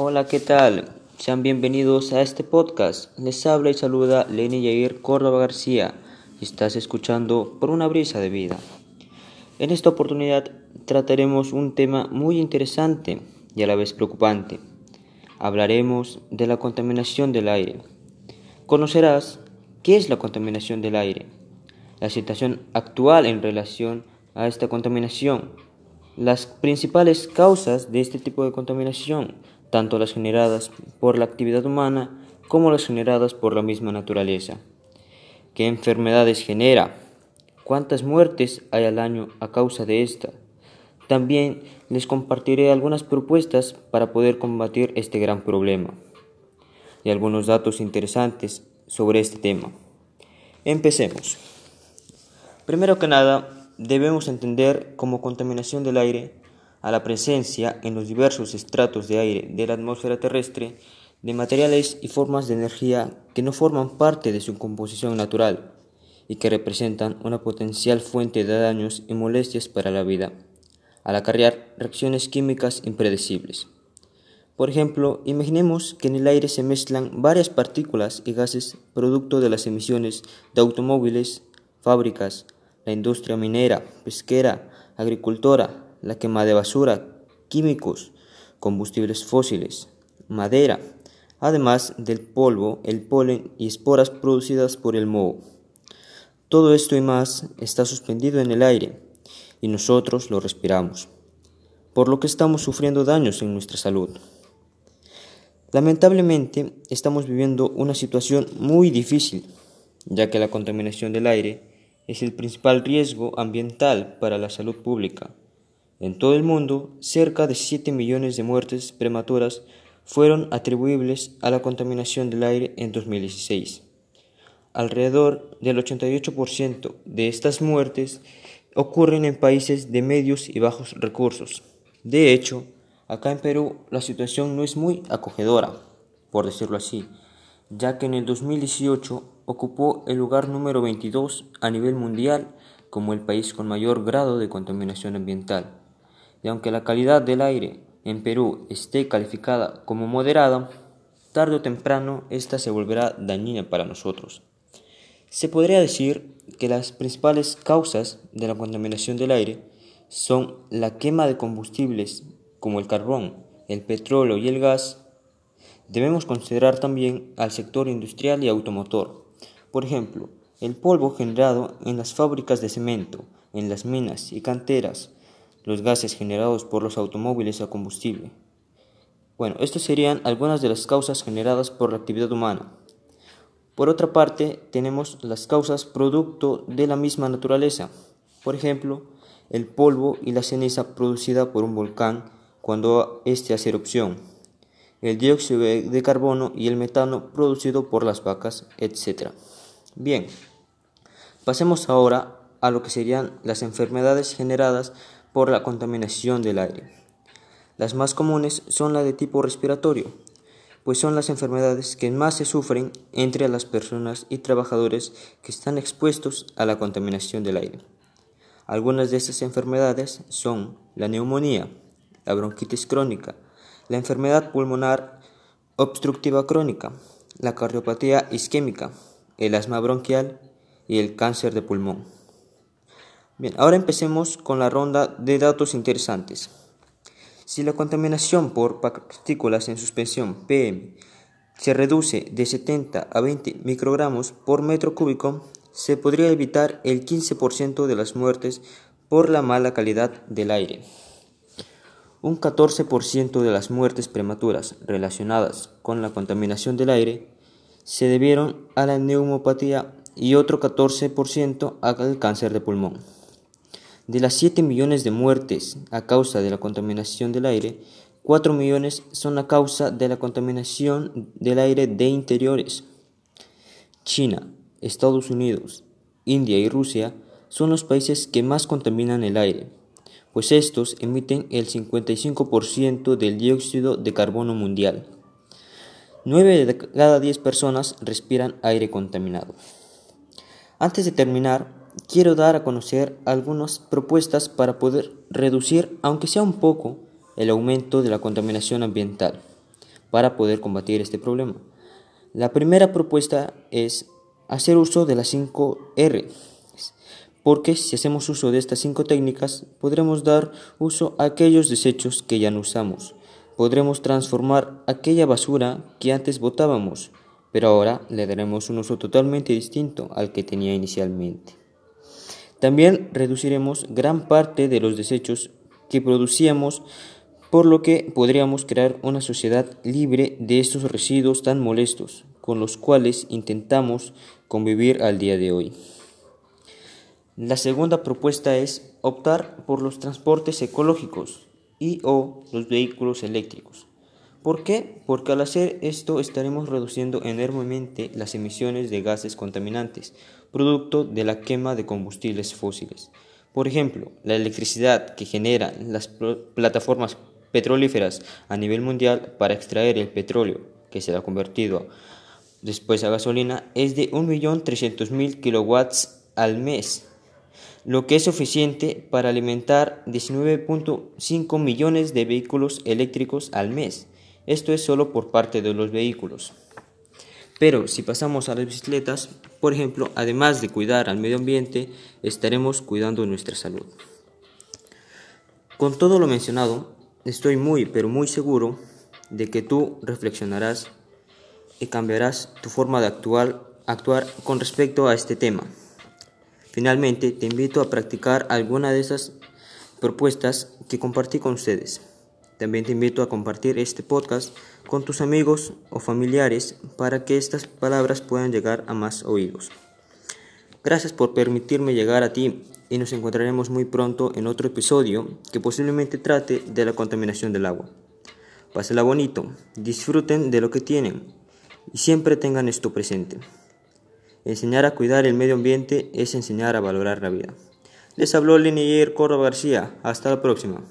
Hola, ¿qué tal? Sean bienvenidos a este podcast. Les habla y saluda Lenny Yair Córdoba García estás escuchando Por una brisa de vida. En esta oportunidad trataremos un tema muy interesante y a la vez preocupante. Hablaremos de la contaminación del aire. Conocerás qué es la contaminación del aire, la situación actual en relación a esta contaminación, las principales causas de este tipo de contaminación, tanto las generadas por la actividad humana como las generadas por la misma naturaleza. ¿Qué enfermedades genera? ¿Cuántas muertes hay al año a causa de esta? También les compartiré algunas propuestas para poder combatir este gran problema y algunos datos interesantes sobre este tema. Empecemos. Primero que nada, debemos entender como contaminación del aire a la presencia en los diversos estratos de aire de la atmósfera terrestre de materiales y formas de energía que no forman parte de su composición natural y que representan una potencial fuente de daños y molestias para la vida, al acarrear reacciones químicas impredecibles. Por ejemplo, imaginemos que en el aire se mezclan varias partículas y gases producto de las emisiones de automóviles, fábricas, la industria minera, pesquera, agricultora, la quema de basura, químicos, combustibles fósiles, madera, además del polvo, el polen y esporas producidas por el moho. Todo esto y más está suspendido en el aire y nosotros lo respiramos, por lo que estamos sufriendo daños en nuestra salud. Lamentablemente estamos viviendo una situación muy difícil, ya que la contaminación del aire es el principal riesgo ambiental para la salud pública. En todo el mundo, cerca de 7 millones de muertes prematuras fueron atribuibles a la contaminación del aire en 2016. Alrededor del 88% de estas muertes ocurren en países de medios y bajos recursos. De hecho, acá en Perú la situación no es muy acogedora, por decirlo así, ya que en el 2018 ocupó el lugar número 22 a nivel mundial como el país con mayor grado de contaminación ambiental. Y aunque la calidad del aire en Perú esté calificada como moderada, tarde o temprano esta se volverá dañina para nosotros. Se podría decir que las principales causas de la contaminación del aire son la quema de combustibles como el carbón, el petróleo y el gas. Debemos considerar también al sector industrial y automotor. Por ejemplo, el polvo generado en las fábricas de cemento, en las minas y canteras, los gases generados por los automóviles a combustible. Bueno, estas serían algunas de las causas generadas por la actividad humana. Por otra parte, tenemos las causas producto de la misma naturaleza. Por ejemplo, el polvo y la ceniza producida por un volcán cuando éste hace erupción, el dióxido de carbono y el metano producido por las vacas, etc. Bien, pasemos ahora a lo que serían las enfermedades generadas por la contaminación del aire. Las más comunes son las de tipo respiratorio, pues son las enfermedades que más se sufren entre las personas y trabajadores que están expuestos a la contaminación del aire. Algunas de estas enfermedades son la neumonía, la bronquitis crónica, la enfermedad pulmonar obstructiva crónica, la cardiopatía isquémica, el asma bronquial y el cáncer de pulmón. Bien, ahora empecemos con la ronda de datos interesantes. Si la contaminación por partículas en suspensión PM se reduce de 70 a 20 microgramos por metro cúbico, se podría evitar el 15% de las muertes por la mala calidad del aire. Un 14% de las muertes prematuras relacionadas con la contaminación del aire se debieron a la neumopatía y otro 14% al cáncer de pulmón. De las 7 millones de muertes a causa de la contaminación del aire, 4 millones son a causa de la contaminación del aire de interiores. China, Estados Unidos, India y Rusia son los países que más contaminan el aire, pues estos emiten el 55% del dióxido de carbono mundial. 9 de cada 10 personas respiran aire contaminado. Antes de terminar, quiero dar a conocer algunas propuestas para poder reducir, aunque sea un poco, el aumento de la contaminación ambiental. para poder combatir este problema. La primera propuesta es hacer uso de las 5 R, porque si hacemos uso de estas cinco técnicas podremos dar uso a aquellos desechos que ya no usamos. Podremos transformar aquella basura que antes botábamos, pero ahora le daremos un uso totalmente distinto al que tenía inicialmente. También reduciremos gran parte de los desechos que producíamos, por lo que podríamos crear una sociedad libre de estos residuos tan molestos, con los cuales intentamos convivir al día de hoy. La segunda propuesta es optar por los transportes ecológicos y o los vehículos eléctricos. ¿Por qué? Porque al hacer esto estaremos reduciendo enormemente las emisiones de gases contaminantes, producto de la quema de combustibles fósiles. Por ejemplo, la electricidad que generan las plataformas petrolíferas a nivel mundial para extraer el petróleo, que se ha convertido después a gasolina, es de 1.300.000 kilowatts al mes lo que es suficiente para alimentar 19.5 millones de vehículos eléctricos al mes. Esto es solo por parte de los vehículos. Pero si pasamos a las bicicletas, por ejemplo, además de cuidar al medio ambiente, estaremos cuidando nuestra salud. Con todo lo mencionado, estoy muy, pero muy seguro de que tú reflexionarás y cambiarás tu forma de actuar, actuar con respecto a este tema. Finalmente, te invito a practicar alguna de esas propuestas que compartí con ustedes. También te invito a compartir este podcast con tus amigos o familiares para que estas palabras puedan llegar a más oídos. Gracias por permitirme llegar a ti y nos encontraremos muy pronto en otro episodio que posiblemente trate de la contaminación del agua. Pásenla bonito, disfruten de lo que tienen y siempre tengan esto presente. Enseñar a cuidar el medio ambiente es enseñar a valorar la vida. Les habló Linier Córdoba García. Hasta la próxima.